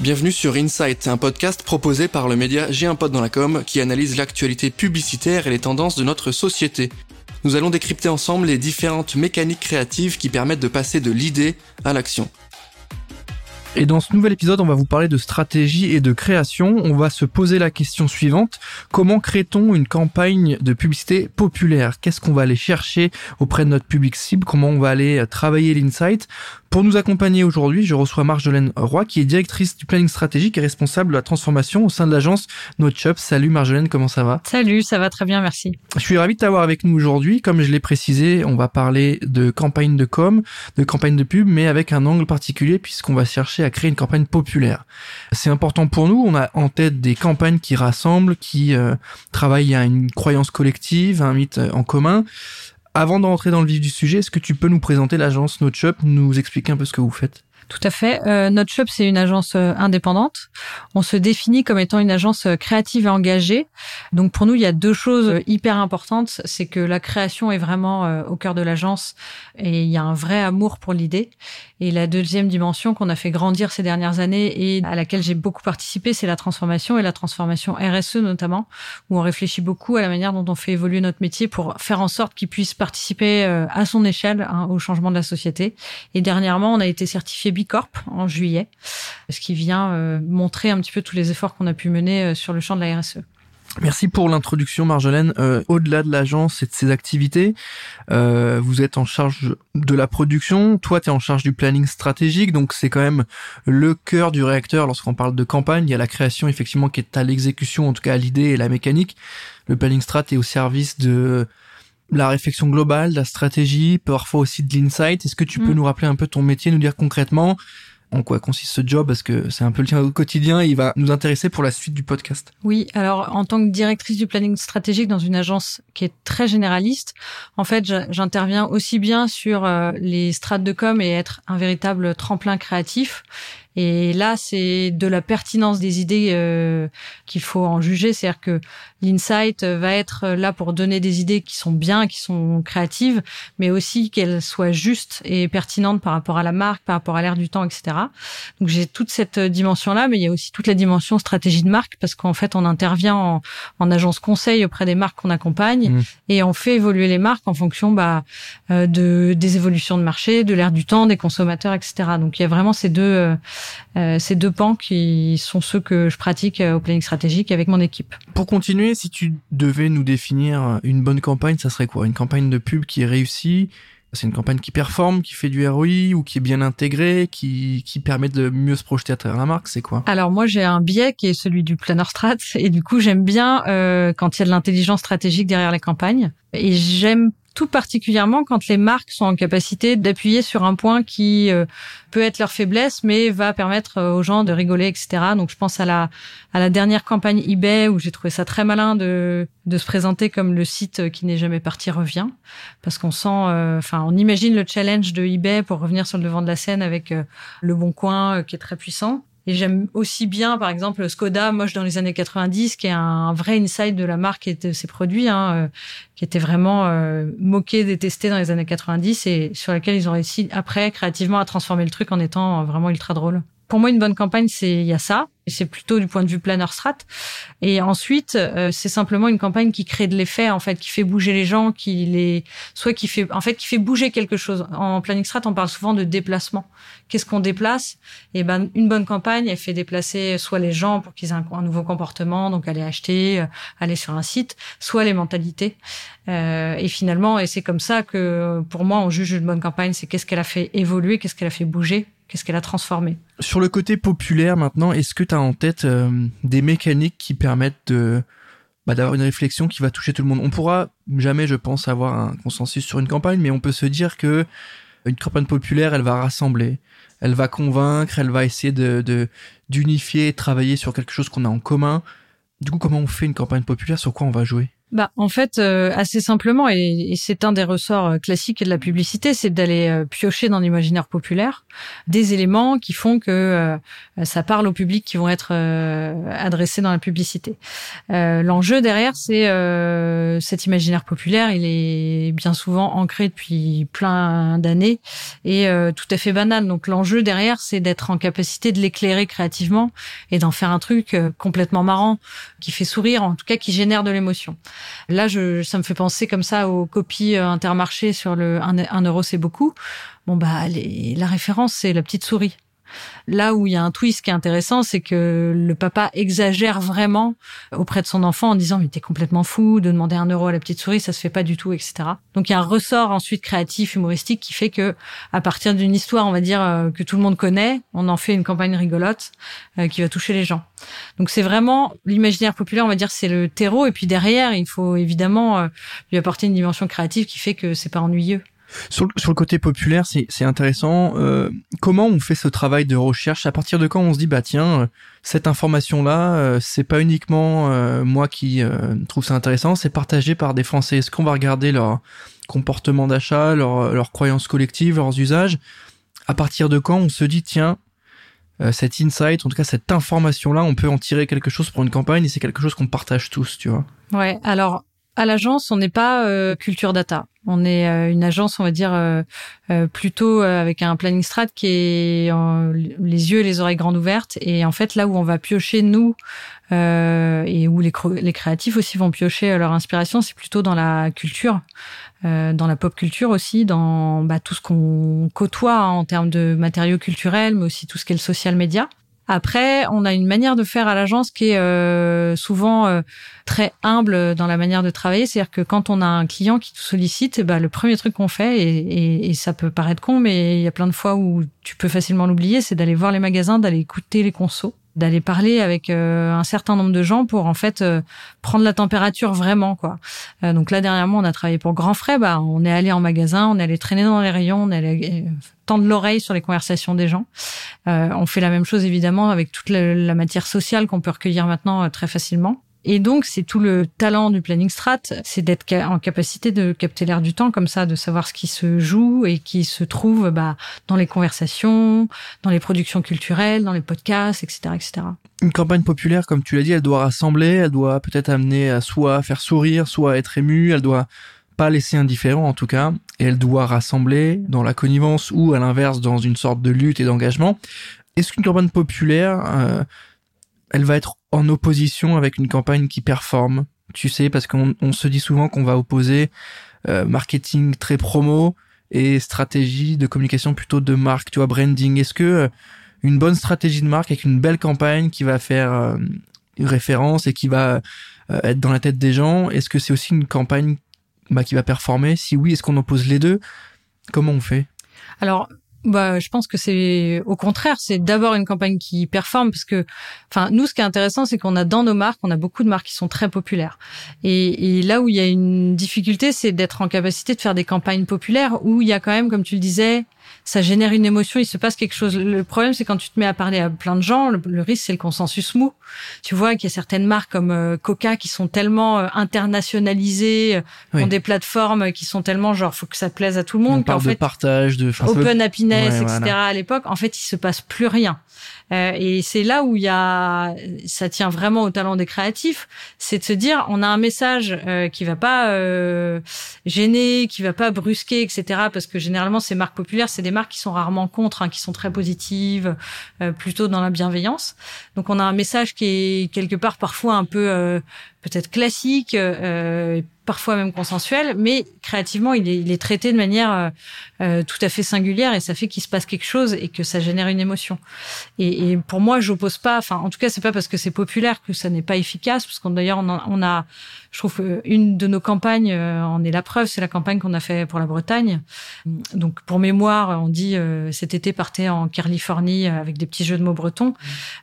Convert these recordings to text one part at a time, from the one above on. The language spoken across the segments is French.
Bienvenue sur Insight, un podcast proposé par le média J'ai un qui analyse l'actualité publicitaire et les tendances de notre société. Nous allons décrypter ensemble les différentes mécaniques créatives qui permettent de passer de l'idée à l'action. Et dans ce nouvel épisode, on va vous parler de stratégie et de création. On va se poser la question suivante. Comment crée-t-on une campagne de publicité populaire? Qu'est-ce qu'on va aller chercher auprès de notre public cible? Comment on va aller travailler l'insight? Pour nous accompagner aujourd'hui, je reçois Marjolaine Roy, qui est directrice du planning stratégique et responsable de la transformation au sein de l'agence NoteShop. Salut Marjolaine, comment ça va? Salut, ça va très bien, merci. Je suis ravi de t'avoir avec nous aujourd'hui. Comme je l'ai précisé, on va parler de campagne de com, de campagne de pub, mais avec un angle particulier puisqu'on va chercher à créer une campagne populaire. C'est important pour nous. On a en tête des campagnes qui rassemblent, qui euh, travaillent à une croyance collective, un mythe en commun. Avant d'entrer dans le vif du sujet, est-ce que tu peux nous présenter l'agence NoteShop, nous expliquer un peu ce que vous faites? Tout à fait. Euh, c'est une agence euh, indépendante. On se définit comme étant une agence euh, créative et engagée. Donc pour nous, il y a deux choses hyper importantes. C'est que la création est vraiment au cœur de l'agence et il y a un vrai amour pour l'idée. Et la deuxième dimension qu'on a fait grandir ces dernières années et à laquelle j'ai beaucoup participé, c'est la transformation et la transformation RSE notamment, où on réfléchit beaucoup à la manière dont on fait évoluer notre métier pour faire en sorte qu'il puisse participer à son échelle hein, au changement de la société. Et dernièrement, on a été certifié Bicorp en juillet, ce qui vient euh, montrer un petit peu tous les efforts qu'on a pu mener euh, sur le champ de la RSE. Merci pour l'introduction, Marjolaine. Euh, au-delà de l'agence et de ses activités, vous êtes en charge de la production. Toi, tu es en charge du planning stratégique, donc c'est quand même le cœur du réacteur lorsqu'on parle de campagne. Il y a la création, effectivement, qui est à l'exécution, en tout cas à l'idée et la mécanique. Le planning strat est au service de la réflexion globale, la stratégie, parfois aussi de l'insight. Est-ce que tu peux mm. nous rappeler un peu ton métier, nous dire concrètement en quoi consiste ce job parce que c'est un peu le quotidien et il va nous intéresser pour la suite du podcast. Oui, alors en tant que directrice du planning stratégique dans une agence qui est très généraliste, en fait, j'interviens aussi bien sur euh, les strates de com et être un véritable tremplin créatif et là, c'est de la pertinence des idées euh, qu'il faut en juger. C'est-à-dire que l'insight va être là pour donner des idées qui sont bien, qui sont créatives, mais aussi qu'elles soient justes et pertinentes par rapport à la marque, par rapport à l'air du temps, etc. Donc j'ai toute cette dimension-là, mais il y a aussi toute la dimension stratégie de marque parce qu'en fait, on intervient en, en agence conseil auprès des marques qu'on accompagne mmh. et on fait évoluer les marques en fonction bah, euh, de des évolutions de marché, de l'air du temps, des consommateurs, etc. Donc il y a vraiment ces deux euh, euh, ces deux pans qui sont ceux que je pratique euh, au planning stratégique avec mon équipe. Pour continuer, si tu devais nous définir une bonne campagne, ça serait quoi? Une campagne de pub qui est réussie? C'est une campagne qui performe, qui fait du ROI ou qui est bien intégrée, qui, qui permet de mieux se projeter à travers la marque, c'est quoi? Alors moi j'ai un biais qui est celui du planner strat et du coup j'aime bien euh, quand il y a de l'intelligence stratégique derrière les campagnes. Et j'aime tout particulièrement quand les marques sont en capacité d'appuyer sur un point qui euh, peut être leur faiblesse, mais va permettre euh, aux gens de rigoler, etc. Donc je pense à la à la dernière campagne eBay où j'ai trouvé ça très malin de de se présenter comme le site qui n'est jamais parti revient, parce qu'on sent, euh, enfin on imagine le challenge de eBay pour revenir sur le devant de la scène avec le Bon Coin qui est très puissant. Et j'aime aussi bien, par exemple, Skoda, moche dans les années 90, qui est un vrai insight de la marque et de ses produits, hein, euh, qui était vraiment euh, moqué, détesté dans les années 90 et sur laquelle ils ont réussi après créativement à transformer le truc en étant vraiment ultra drôle. Pour moi, une bonne campagne, c'est il y a ça c'est plutôt du point de vue planner strat. Et ensuite, euh, c'est simplement une campagne qui crée de l'effet, en fait, qui fait bouger les gens, qui les, soit qui fait, en fait, qui fait bouger quelque chose. En planning strat, on parle souvent de déplacement. Qu'est-ce qu'on déplace? Et eh ben, une bonne campagne, elle fait déplacer soit les gens pour qu'ils aient un, nouveau comportement, donc aller acheter, euh, aller sur un site, soit les mentalités. Euh, et finalement, et c'est comme ça que, pour moi, on juge une bonne campagne, c'est qu'est-ce qu'elle a fait évoluer, qu'est-ce qu'elle a fait bouger, qu'est-ce qu'elle a transformé. Sur le côté populaire maintenant, est-ce que tu en tête euh, des mécaniques qui permettent de bah, d'avoir une réflexion qui va toucher tout le monde? On pourra jamais, je pense, avoir un consensus sur une campagne, mais on peut se dire que une campagne populaire, elle va rassembler, elle va convaincre, elle va essayer de d'unifier, travailler sur quelque chose qu'on a en commun. Du coup, comment on fait une campagne populaire? Sur quoi on va jouer? Bah, en fait, euh, assez simplement, et, c'est un des ressorts euh, classiques de la publicité, c'est d'aller euh, piocher dans l'imaginaire populaire des éléments qui font que ça parle au public qui vont être adressés dans la publicité. L'enjeu derrière, c'est cet imaginaire populaire, il est bien souvent ancré depuis plein d'années et tout à fait banal. Donc l'enjeu derrière, c'est d'être en capacité de l'éclairer créativement et d'en faire un truc complètement marrant, qui fait sourire, en tout cas qui génère de l'émotion. Là, je, ça me fait penser comme ça aux copies euh, intermarché sur le 1 euro, c'est beaucoup. Bon, bah, la référence, c'est la petite souris. Là où il y a un twist qui est intéressant, c'est que le papa exagère vraiment auprès de son enfant en disant mais t'es complètement fou de demander un euro à la petite souris, ça se fait pas du tout, etc. Donc il y a un ressort ensuite créatif, humoristique qui fait que à partir d'une histoire, on va dire euh, que tout le monde connaît, on en fait une campagne rigolote euh, qui va toucher les gens. Donc c'est vraiment l'imaginaire populaire, on va dire c'est le terreau et puis derrière il faut évidemment euh, lui apporter une dimension créative qui fait que c'est pas ennuyeux. Sur, le côté populaire, c'est intéressant. Euh, comment on fait ce travail de recherche? À partir de quand on se dit, bah tiens, euh, cette information-là, euh, c'est pas uniquement moi qui trouve ça intéressant, c'est partagé par des Français. Est-ce qu'on va regarder leur comportement d'achat, leur, leurs croyances collectives, leurs usages? À partir de quand on se dit, tiens, cet insight, en tout cas cette information-là, on peut en tirer quelque chose pour une campagne et c'est quelque chose qu'on partage tous, tu vois? Ouais, alors à l'agence, on n'est pas euh, culture data. On est euh, une agence, on va dire, euh, plutôt avec un planning strat qui est les yeux et les oreilles grandes ouvertes. Et en fait, là où on va piocher, nous, et où les, créatifs aussi vont piocher leur inspiration, c'est plutôt dans la culture, dans la pop culture aussi, dans bah, tout ce qu'on côtoie hein, en termes de matériaux culturels, mais aussi tout ce qui est le social media. Après, on a une manière de faire à l'agence qui est euh, souvent euh, très humble dans la manière de travailler. C'est-à-dire que quand on a un client qui te sollicite, bah, le premier truc qu'on fait, et, et, et, ça peut paraître con, mais il y a plein de fois où tu peux facilement l'oublier, c'est d'aller voir les magasins, d'aller écouter les consos d'aller parler avec euh, un certain nombre de gens pour en fait euh, prendre la température vraiment quoi. Euh, donc là dernièrement on a travaillé pour Grand Frais, bah on est allé en magasin, on est allé traîner dans les rayons, on est allé tendre l'oreille sur les conversations des gens. on fait la même chose évidemment avec toute la matière sociale qu'on peut recueillir maintenant très facilement. Et donc, c'est tout le talent du planning strat, c'est d'être en capacité de capter l'air du temps comme ça, de savoir ce qui se joue et qui se trouve bah, dans les conversations, dans les productions culturelles, dans les podcasts, etc., etc. Une campagne populaire, comme tu l'as dit, elle doit rassembler, elle doit peut-être amener à soit faire sourire, soit être émue, elle doit pas laisser indifférent en tout cas, et elle doit rassembler dans la connivence ou à l'inverse dans une sorte de lutte et d'engagement. Est-ce qu'une campagne populaire, euh, elle va être en opposition avec une campagne qui performe. Tu sais, parce qu'on se dit souvent qu'on va opposer euh, marketing très promo et stratégie de communication plutôt de marque, tu vois, branding. Est-ce que euh, une bonne stratégie de marque avec une belle campagne qui va faire euh, référence et qui va être dans la tête des gens, est-ce que c'est aussi une campagne bah, qui va performer? Si oui, est-ce qu'on oppose les deux? Comment on fait? Alors, bah, je pense que c'est au contraire, c'est d'abord une campagne qui performe parce que, enfin, nous, ce qui est intéressant, c'est qu'on a dans nos marques, on a beaucoup de marques qui sont très populaires. Et, et là où il y a une difficulté, c'est d'être en capacité de faire des campagnes populaires où il y a quand même, comme tu le disais, ça génère une émotion, il se passe quelque chose. Le problème, c'est quand tu te mets à parler à plein de gens, le, risque, c'est le consensus mou. Tu vois qu'il y a certaines marques comme euh, Coca qui sont tellement euh, internationalisées, euh, ont des plateformes qui sont tellement genre, faut que ça plaise à tout le monde. On parle de partage, de open happiness, etc. À l'époque, en fait, il se passe plus rien. Euh, et c'est là où il y a, ça tient vraiment au talent des créatifs, c'est de se dire, on a un message euh, qui va pas euh, gêner, qui va pas brusquer, etc. Parce que généralement, ces marques populaires, c'est des marques qui sont rarement contre, hein, qui sont très positives, euh, plutôt dans la bienveillance. Donc, on a un message qui est quelque part parfois un peu euh, peut-être classique, euh, parfois même consensuel, mais créativement, il est, il est traité de manière euh, tout à fait singulière et ça fait qu'il se passe quelque chose et que ça génère une émotion. Et pour moi, j'oppose pas. Enfin, en tout cas, c'est pas parce que c'est populaire que ça n'est pas efficace, parce qu'on d'ailleurs on, on a je trouve une de nos campagnes euh, en est la preuve, c'est la campagne qu'on a fait pour la Bretagne. Donc pour mémoire, on dit euh, cet été partez en Californie avec des petits jeux de mots bretons.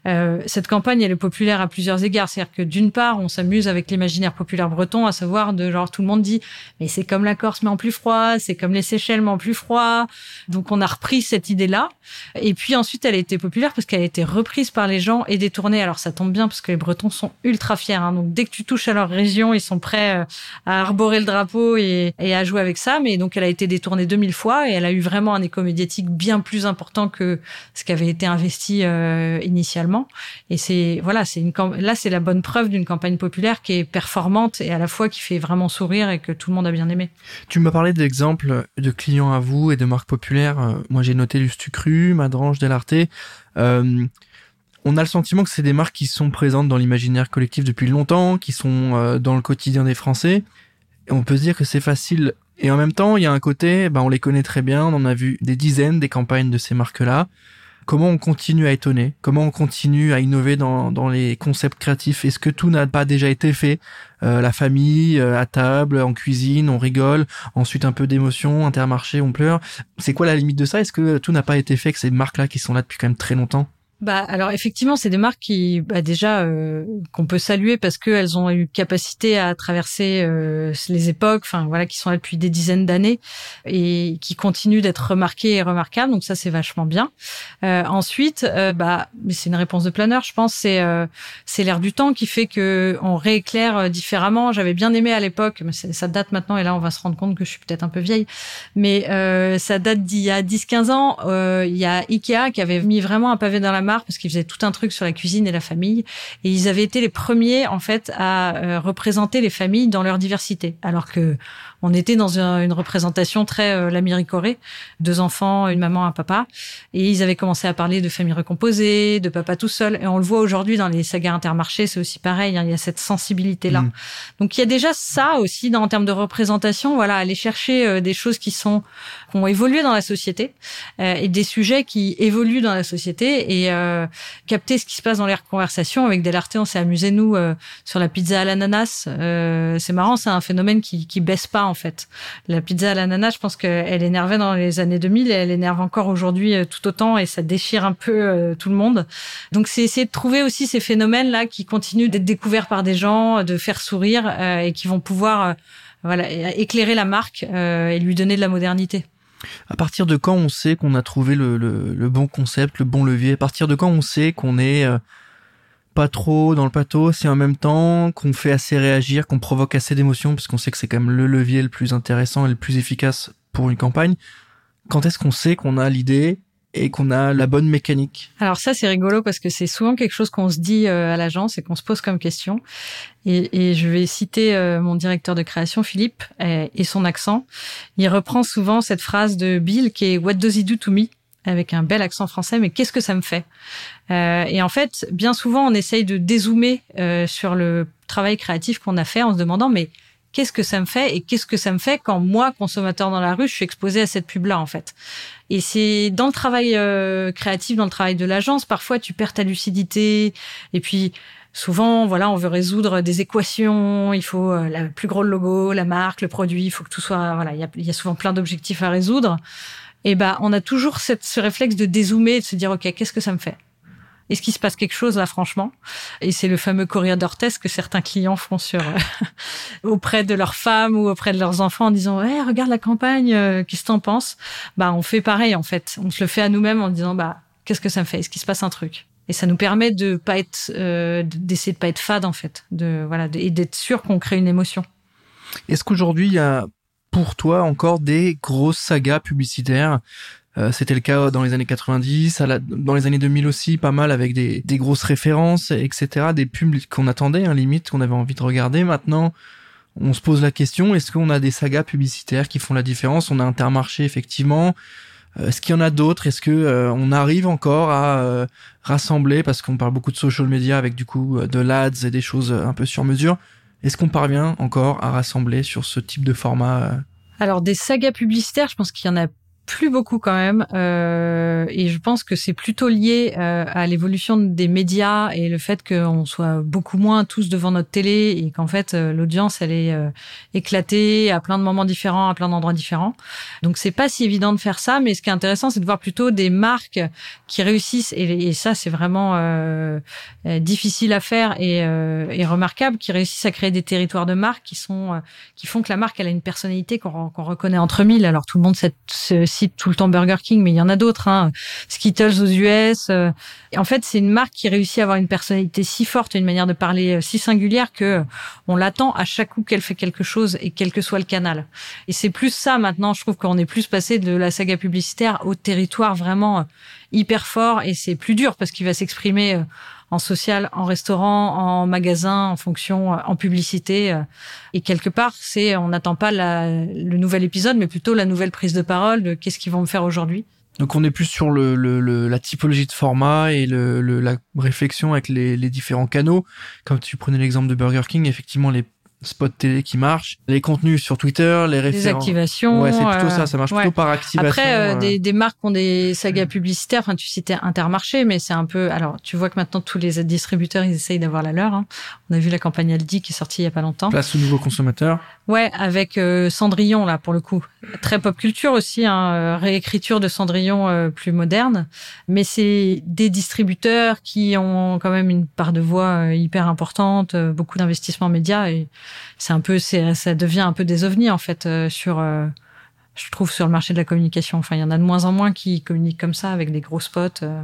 Euh, cette campagne, elle est populaire à plusieurs égards. C'est-à-dire que d'une part, on s'amuse avec l'imaginaire populaire breton, à savoir de genre tout le monde dit mais c'est comme la Corse mais en plus froid, c'est comme les Seychelles mais en plus froid. Donc on a repris cette idée-là. Et puis ensuite elle a été populaire parce qu'elle été reprise par les gens et détournée. Alors ça tombe bien parce que les Bretons sont ultra fiers. Hein. Donc dès que tu touches à leur région, ils sont prêts euh, à arborer le drapeau et, à jouer avec ça. Mais donc elle a été détournée 2000 fois et elle a eu vraiment un écho médiatique bien plus important que ce qui avait été investi euh, initialement. Et c'est voilà, c'est une là c'est la bonne preuve d'une campagne populaire qui est performante et à la fois qui fait vraiment sourire et que tout le monde a bien aimé. Tu m'as parlé d'exemples de clients à vous et de marques populaires. Euh, moi j'ai noté Lustucru, Madrange, Delarté. Euh, on a le sentiment que c'est des marques qui sont présentes dans l'imaginaire collectif depuis longtemps, qui sont euh, dans le quotidien des Français. Et on peut se dire que c'est facile. Et en même temps, il y a un côté, ben, on les connaît très bien, on en a vu des dizaines des campagnes de ces marques-là. Comment on continue à étonner Comment on continue à innover dans, dans les concepts créatifs Est-ce que tout n'a pas déjà été fait euh, La famille, euh, à table, en cuisine, on rigole. Ensuite, un peu d'émotion, intermarché, on pleure. C'est quoi la limite de ça? Est-ce que tout n'a pas été fait que ces marques-là qui sont là depuis quand même très longtemps? Bah alors effectivement, c'est des marques qui bah, déjà euh, qu'on peut saluer parce qu'elles ont eu capacité à traverser euh, les époques, enfin voilà, qui sont là depuis des dizaines d'années et qui continuent d'être remarquées et remarquables. Donc ça c'est vachement bien. Euh, ensuite, bah c'est une réponse de planeur, je pense. C'est c'est l'air du temps qui fait que on rééclaire différemment. J'avais bien aimé à l'époque, mais ça date maintenant et là on va se rendre compte que je suis peut-être un peu vieille, mais ça date d'il y a 10-15 ans. Il y a Ikea qui avait mis vraiment un pavé dans la parce qu'ils faisaient tout un truc sur la cuisine et la famille. Et ils avaient été les premiers en fait à euh, représenter les familles dans leur diversité. Alors que on était dans une, représentation très euh, l'Américorée, deux enfants, une maman, un papa, et ils avaient commencé à parler de famille recomposée, de papa tout seul, et on le voit aujourd'hui dans les sagas intermarchés, c'est aussi pareil, hein, il y a cette sensibilité là. Mm. Donc il y a déjà ça aussi dans, en termes de représentation, voilà, aller chercher euh, des choses qui sont qui ont évolué dans la société euh, et des sujets qui évoluent dans la société et euh, capter ce qui se passe dans les conversations avec Delarté, on s'est amusé nous sur la pizza à l'ananas, c'est marrant, c'est un phénomène qui qui baisse pas en fait. La pizza à l'ananas, je pense qu'elle énervait dans les années 2000 et elle énerve encore aujourd'hui euh, tout autant et ça déchire un peu euh, tout le monde. Donc c'est essayer de trouver aussi ces phénomènes là qui continuent d'être découverts par des gens, de faire sourire euh, et qui vont pouvoir voilà éclairer la marque et lui donner de la modernité. À partir de quand on sait qu'on a trouvé le, bon concept, le bon levier? À partir de quand on sait qu'on est pas trop dans le pathos c'est en même temps qu'on fait assez réagir, qu'on provoque assez d'émotions, parce qu'on sait que c'est quand même le levier le plus intéressant et le plus efficace pour une campagne. Quand est-ce qu'on sait qu'on a l'idée et qu'on a la bonne mécanique? Alors ça c'est rigolo parce que c'est souvent quelque chose qu'on se dit euh, à l'agence et qu'on se pose comme question. Et, et je vais citer euh, mon directeur de création Philippe et, et son accent. Il reprend souvent cette phrase de Bill qui est What does he do to me? Avec un bel accent français, mais qu'est-ce que ça me fait? Euh, Et en fait, bien souvent, on essaye de dézoomer euh, sur le travail créatif qu'on a fait en se demandant, mais qu'est-ce que ça me fait et qu'est-ce que ça me fait quand moi, consommateur dans la rue, je suis exposé à cette pub-là, en fait? Et c'est dans le travail euh, créatif, dans le travail de l'agence, parfois tu perds ta lucidité. Et puis souvent, voilà, on veut résoudre des équations, il faut euh, le plus gros logo, la marque, le produit, il faut que tout soit, voilà, il y a, il y a souvent plein d'objectifs à résoudre et ben on a toujours ce réflexe de dézoomer, de se dire ok qu'est-ce que ça me fait? Est-ce qu'il se passe quelque chose là, franchement? Et c'est le fameux courrier d'orthèse que certains clients font sur euh, auprès de leurs femmes ou auprès de leurs enfants en disant hey, regarde la campagne, euh, qu'est-ce que t'en penses? Bah, on fait pareil en fait. On se le fait à nous-mêmes en disant bah qu'est-ce que ça me fait? Est-ce qu'il se passe un truc? Et ça nous permet de pas être, euh, d'essayer de pas être fade en fait, de voilà, et d'être sûr qu'on crée une émotion. Est-ce qu'aujourd'hui il y a pour toi encore des grosses sagas publicitaires euh, c'était le cas dans les années 90, dans les années 2000 aussi, pas mal avec des, grosses références, etc. Des pubs qu'on attendait, hein, limite, qu'on avait envie de regarder. Maintenant, on se pose la question, est-ce qu'on a des sagas publicitaires qui font la différence? On a Intermarché, effectivement. Euh, est-ce qu'il y en a d'autres? Est-ce que euh, on arrive encore à rassembler, parce qu'on parle beaucoup de social media avec du coup de l'ads et des choses un peu sur mesure, est-ce qu'on parvient encore à rassembler sur ce type de format Alors des sagas publicitaires, je pense qu'il y en a plus beaucoup quand même, euh, et je pense que c'est plutôt lié euh, à l'évolution des médias et le fait qu'on soit beaucoup moins tous devant notre télé et qu'en fait euh, l'audience elle est euh, éclatée à plein de moments différents, à plein d'endroits différents. Donc c'est pas si évident de faire ça, mais ce qui est intéressant c'est de voir plutôt des marques qui réussissent et, ça c'est vraiment euh, difficile à faire et, et, remarquable, qui réussissent à créer des territoires de marques qui sont qui font que la marque elle a une personnalité qu'on reconnaît entre mille. Alors tout le monde tout le temps Burger King, mais il y en a d'autres, hein. Skittles aux US. Euh. en fait, c'est une marque qui réussit à avoir une personnalité si forte et une manière de parler euh, si singulière que euh, on l'attend à chaque coup qu'elle fait quelque chose et quel que soit le canal. Et c'est plus ça maintenant. Je trouve qu'on est plus passé de la saga publicitaire au territoire vraiment hyper fort et c'est plus dur parce qu'il va s'exprimer social, en restaurant, en magasin, en fonction, euh, en publicité. Euh. Et quelque part, c'est on n'attend pas le nouvel épisode, mais plutôt la nouvelle prise de parole de qu'est-ce qu'ils vont me faire aujourd'hui. Donc on est plus sur le, la typologie de format et la réflexion avec les différents canaux. Comme tu prenais l'exemple de Burger King, effectivement les spot télé qui marche, les contenus sur Twitter, les références. Les activations. Ouais, c'est plutôt ça, ça marche plutôt par activation. Après, euh, des, des, marques ont des sagas publicitaires. Enfin, tu citais Intermarché, mais c'est un peu. Alors, tu vois que maintenant tous les distributeurs, ils essayent d'avoir la leur. Hein. On a vu la campagne Aldi qui est sortie il y a pas longtemps. Place aux nouveaux consommateurs. Ouais, avec euh, Cendrillon là pour le coup. Très pop culture aussi, hein, euh, réécriture de Cendrillon plus moderne. Mais c'est des distributeurs qui ont quand même une part de voix hyper importante, beaucoup d'investissements médias et c'est un peu, ça devient un peu des ovnis en fait euh, sur, euh, je trouve sur le marché de la communication. Enfin, il y en a de moins en moins qui communiquent comme ça avec des gros spots. Euh.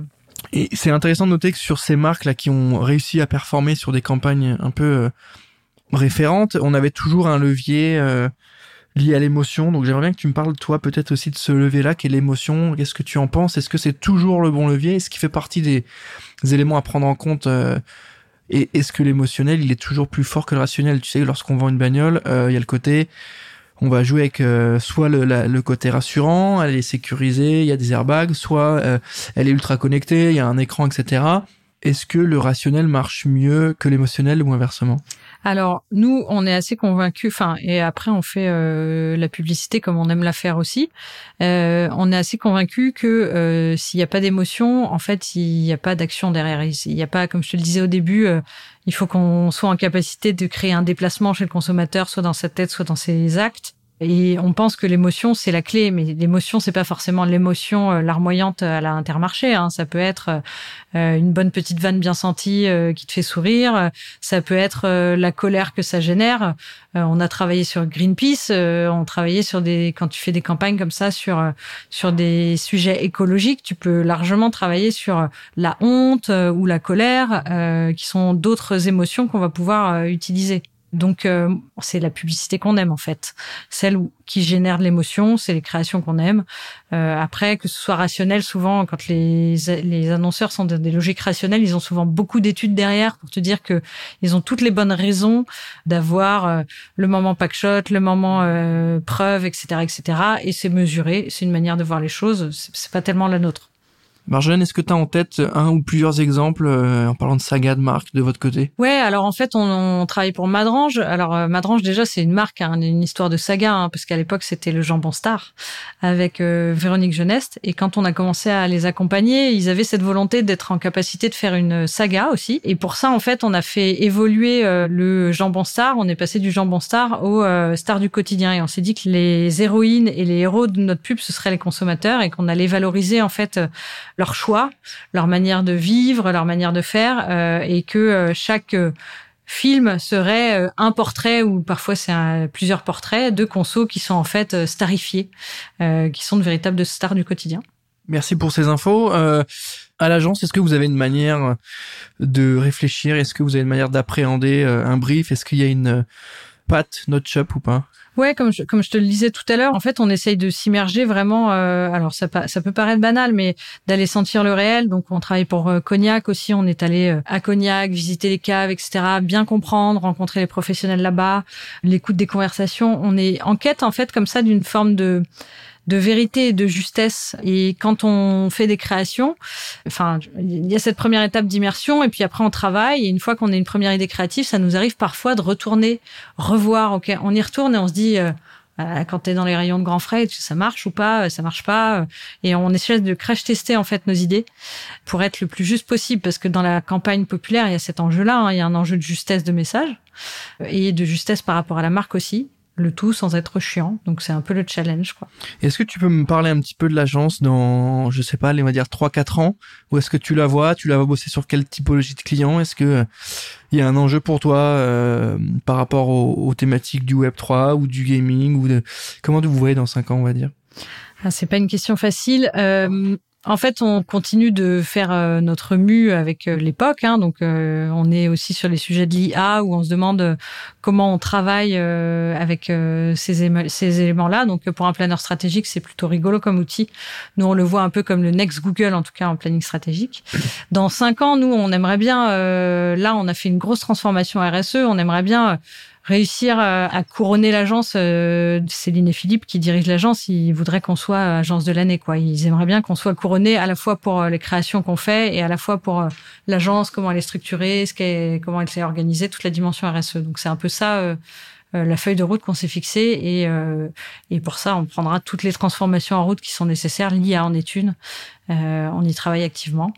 Et c'est intéressant de noter que sur ces marques là qui ont réussi à performer sur des campagnes un peu référentes, on avait toujours un levier lié à l'émotion. Donc j'aimerais bien que tu me parles toi peut-être aussi de ce levier là, qui est l'émotion. Qu'est-ce que tu en penses? Est-ce que c'est toujours le bon levier? Est-ce qu'il fait partie des, éléments à prendre en compte et est-ce que l'émotionnel, il est toujours plus fort que le rationnel? Tu sais, lorsqu'on vend une bagnole, euh, il y a le côté, on va jouer avec euh, soit le, le, côté rassurant, elle est sécurisée, il y a des airbags, soit euh, elle est ultra connectée, il y a un écran, etc. Est-ce que le rationnel marche mieux que l'émotionnel ou inversement? Alors nous, on est assez convaincus. Enfin, et après on fait euh, la publicité comme on aime la faire aussi. Euh, on est assez convaincus que euh, s'il n'y a pas d'émotion, en fait, il n'y a pas d'action derrière. Il n'y a pas, comme je te le disais au début, il faut qu'on soit en capacité de créer un déplacement chez le consommateur, soit dans sa tête, soit dans ses actes. Et on pense que l'émotion c'est la clé, mais l'émotion c'est pas forcément l'émotion euh, larmoyante à la Intermarché. Hein. Ça peut être euh, une bonne petite vanne bien sentie euh, qui te fait sourire. Ça peut être la colère que ça génère. on a travaillé sur Greenpeace. on travaillait sur des quand tu fais des campagnes comme ça sur sur des sujets écologiques, tu peux largement travailler sur la honte ou la colère, qui sont d'autres émotions qu'on va pouvoir utiliser. Donc euh, c'est la publicité qu'on aime en fait, celle qui génère de l'émotion, c'est les créations qu'on aime. Euh, après que ce soit rationnel, souvent quand les, les annonceurs sont dans des logiques rationnelles, ils ont souvent beaucoup d'études derrière pour te dire que ils ont toutes les bonnes raisons d'avoir euh, le moment packshot, le moment euh, preuve, etc., etc. Et c'est mesuré, c'est une manière de voir les choses. C'est pas tellement la nôtre. Marjolaine, est-ce que tu as en tête un ou plusieurs exemples euh, en parlant de saga de marque de votre côté? Ouais, alors en fait, on, travaille pour Madrange. Alors euh, Madrange déjà, c'est une marque, hein, une histoire de saga, hein, parce qu'à l'époque c'était le jambon star avec euh, Véronique Geneste. Et quand on a commencé à les accompagner, ils avaient cette volonté d'être en capacité de faire une saga aussi. Et pour ça, en fait, on a fait évoluer le jambon star. On est passé du jambon star au star du quotidien, et on s'est dit que les héroïnes et les héros de notre pub, ce seraient les consommateurs, et qu'on allait valoriser en fait leur choix, leur manière de vivre, leur manière de faire, euh, et que euh, chaque euh, film serait un portrait ou parfois c'est plusieurs portraits de consos qui sont en fait starifiés, qui sont de véritables stars du quotidien. Merci pour ces infos. à l'agence, est-ce que vous avez une manière de réfléchir? Est-ce que vous avez une manière d'appréhender un brief? Est-ce qu'il y a une patte notch-up ou pas? Ouais, comme je, comme je te le disais tout à l'heure, en fait, on essaye de s'immerger vraiment. Euh, alors, ça, ça peut paraître banal, mais d'aller sentir le réel. Donc, on travaille pour euh, Cognac aussi. On est allé euh, à Cognac, visiter les caves, etc. Bien comprendre, rencontrer les professionnels là-bas, l'écoute des conversations. On est en quête, en fait, comme ça, d'une forme de de vérité et de justesse. Et quand on fait des créations, enfin, il y a cette première étape d'immersion et puis après on travaille. Et une fois qu'on a une première idée créative, ça nous arrive parfois de retourner, revoir. Ok, on y retourne et on se dit. Euh, quand tu es dans les rayons de grands frais, ça marche ou pas, ça marche pas. Et on essaie de crash tester en fait nos idées pour être le plus juste possible parce que dans la campagne populaire, il y a cet enjeu-là, hein. il y a un enjeu de justesse de message et de justesse par rapport à la marque aussi le tout sans être chiant. Donc c'est un peu le challenge, quoi. Est-ce que tu peux me parler un petit peu de l'agence dans, je sais pas, les, on va dire 3-4 ans? Où est-ce que tu la vois? Tu la vois bosser sur quelle typologie de clients? Est-ce que il y a un enjeu pour toi euh, par rapport aux, thématiques du Web 3 ou du gaming ou de comment vous voyez dans 5 ans, on va dire? Ah, c'est pas une question facile. Euh, en fait, on continue de faire euh, notre mue avec euh, l'époque. Hein, donc, euh, on est aussi sur les sujets de l'IA où on se demande comment on travaille avec ces, ces éléments-là. Donc, pour un planeur stratégique, c'est plutôt rigolo comme outil. Nous, on le voit un peu comme le next Google, en tout cas en planning stratégique. Dans cinq ans, nous, on aimerait bien. là, on a fait une grosse transformation RSE. On aimerait bien réussir euh, à couronner l'agence. Euh, Céline et Philippe qui dirigent l'agence, ils voudraient qu'on soit agence de l'année. quoi. Ils aimeraient bien qu'on soit couronné à la fois pour euh, les créations qu'on fait et à la fois pour l'agence, comment elle est structurée, ce qu'est, comment elle s'est organisée, toute la dimension RSE. Donc c'est un peu ça la feuille de route qu'on s'est fixée et, et pour ça on prendra toutes les transformations en route qui sont nécessaires. L'IA en est une. on y travaille activement.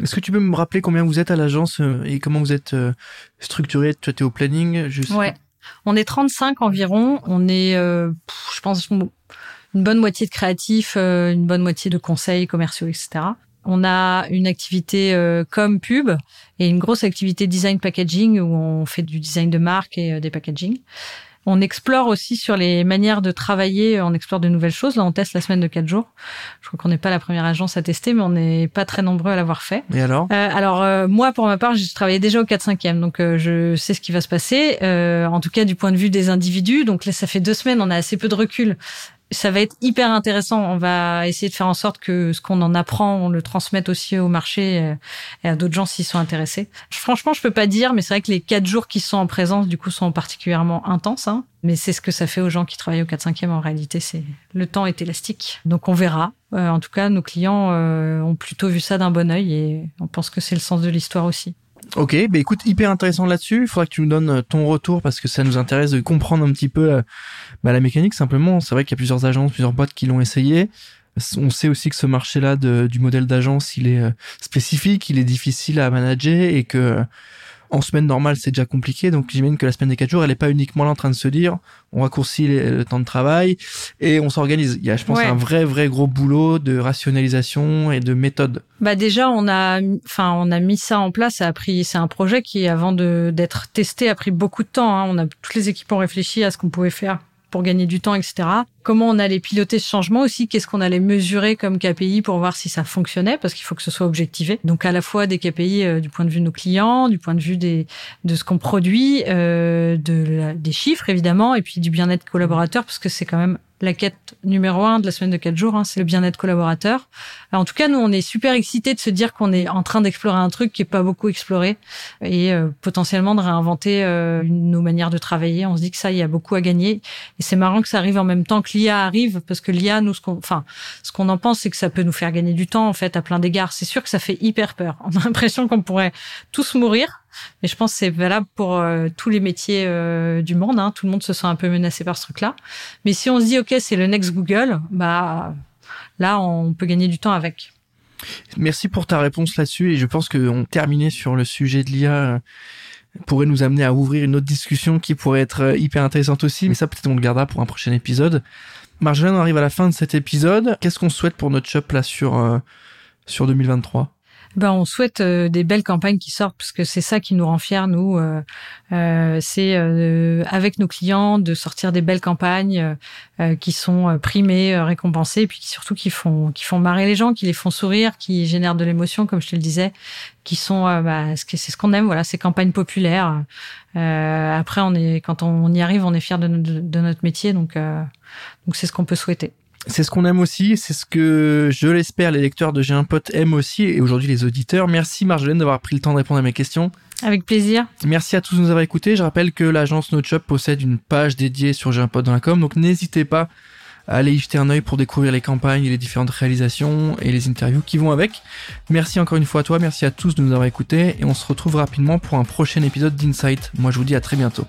Est-ce que tu peux me rappeler combien vous êtes à l'agence euh, et comment vous êtes euh, structuré? Tu es au planning juste... Ouais, on est 35 environ. On est, euh, je pense, une bonne moitié de créatifs, une bonne moitié de conseils commerciaux, etc. On a une activité comme pub et une grosse activité design packaging où on fait du design de marque et des packaging. On explore aussi sur les manières de travailler, on explore de nouvelles choses. Là, on teste la semaine de quatre jours. Je crois qu'on n'est pas la première agence à tester, mais on n'est pas très nombreux à l'avoir fait. Et alors? Euh, Alors, euh, moi, pour ma part, j'ai travaillé déjà au 4-5e, donc euh, je sais ce qui va se passer. en tout cas, du point de vue des individus. Donc là, ça fait deux semaines, on a assez peu de recul ça va être hyper intéressant. On va essayer de faire en sorte que ce qu'on en apprend, on le transmette aussi au marché euh, et à d'autres gens s'ils sont intéressés. Franchement, je peux pas dire, mais c'est vrai que les quatre jours qui sont en présence, du coup, sont particulièrement intenses. Hein. Mais c'est ce que ça fait aux gens qui travaillent au 4-5e. En réalité, c'est le temps est élastique. Donc on verra. Euh, en tout cas, nos clients euh, ont plutôt vu ça d'un bon œil et on pense que c'est le sens de l'histoire aussi. Ok, bah écoute, hyper intéressant là-dessus. Il faudra que tu nous donnes euh, ton retour parce que ça nous intéresse de comprendre un petit peu euh, bah, la mécanique simplement. C'est vrai qu'il y a plusieurs agences, plusieurs boîtes qui l'ont essayé. On sait aussi que ce marché-là du modèle d'agence, il est euh, spécifique, il est difficile à manager et que en semaine normale, c'est déjà compliqué. Donc, j'imagine que la semaine des 4 jours, elle est pas uniquement là en train de se dire, on raccourcit le temps de travail et on s'organise. Il y a, je pense, un vrai, vrai gros boulot de rationalisation et de méthode. Bah, déjà, on a, enfin, on a mis ça en place. Ça a pris, c'est un projet qui, avant de, d'être testé, a pris beaucoup de temps. Hein. On a, toutes les équipes ont réfléchi à ce qu'on pouvait faire pour gagner du temps, etc. Comment on allait piloter ce changement aussi? Qu'est-ce qu'on allait mesurer comme KPI pour voir si ça fonctionnait? Parce qu'il faut que ce soit objectivé. Donc à la fois des KPI euh, du point de vue de nos clients, du point de vue des de ce qu'on produit, euh, de des chiffres évidemment, et puis du bien-être collaborateur, parce que c'est quand même la quête numéro un de la semaine de quatre jours, hein, c'est le bien-être collaborateur. en tout cas, nous, on est super excités de se dire qu'on est en train d'explorer un truc qui est pas beaucoup exploré et euh, potentiellement de réinventer euh, nos manières de travailler. On se dit que ça, il y a beaucoup à gagner. Et c'est marrant que ça arrive en même temps que l'IA arrive, parce que l'IA, nous, ce qu'on, enfin, ce qu'on en pense, c'est que ça peut nous faire gagner du temps, en fait, à plein d'égards. C'est sûr que ça fait hyper peur. On a l'impression qu'on pourrait tous mourir mais je pense que c'est valable pour euh, tous les métiers euh, du monde. Hein. Tout le monde se sent un peu menacé par ce truc-là. Mais si on se dit, OK, c'est le next Google, bah là, on peut gagner du temps avec. Merci pour ta réponse là-dessus. Et je pense qu'on terminait sur le sujet de l'IA euh, pourrait nous amener à ouvrir une autre discussion qui pourrait être hyper intéressante aussi. Mais ça, peut-être on le gardera pour un prochain épisode. Marjolaine, on arrive à la fin de cet épisode. Qu'est-ce qu'on souhaite pour notre shop là sur, sur 2023 ben on souhaite euh, des belles campagnes qui sortent parce que c'est ça qui nous rend fiers nous euh, euh, c'est avec nos clients de sortir des belles campagnes qui sont primées récompensées puis surtout qui font qui font marrer les gens qui les font sourire qui génèrent de l'émotion comme je te le disais qui sont bah, c'est ce qu'on aime voilà ces campagnes populaires. Après on est quand on y arrive on est fier de, de, notre métier donc donc c'est ce qu'on peut souhaiter c'est ce qu'on aime aussi, c'est ce que je l'espère les lecteurs de J'ai un pote aiment aussi et aujourd'hui les auditeurs. Merci Marjolaine d'avoir pris le temps de répondre à mes questions. Avec plaisir. Merci à tous de nous avoir écoutés. Je rappelle que l'agence NoteShop possède une page dédiée sur J'ai un pote dans la com, donc n'hésitez pas à aller y jeter un œil pour découvrir les campagnes et les différentes réalisations et les interviews qui vont avec. Merci encore une fois à toi, merci à tous de nous avoir écoutés et on se retrouve rapidement pour un prochain épisode d'Insight. Moi je vous dis à très bientôt.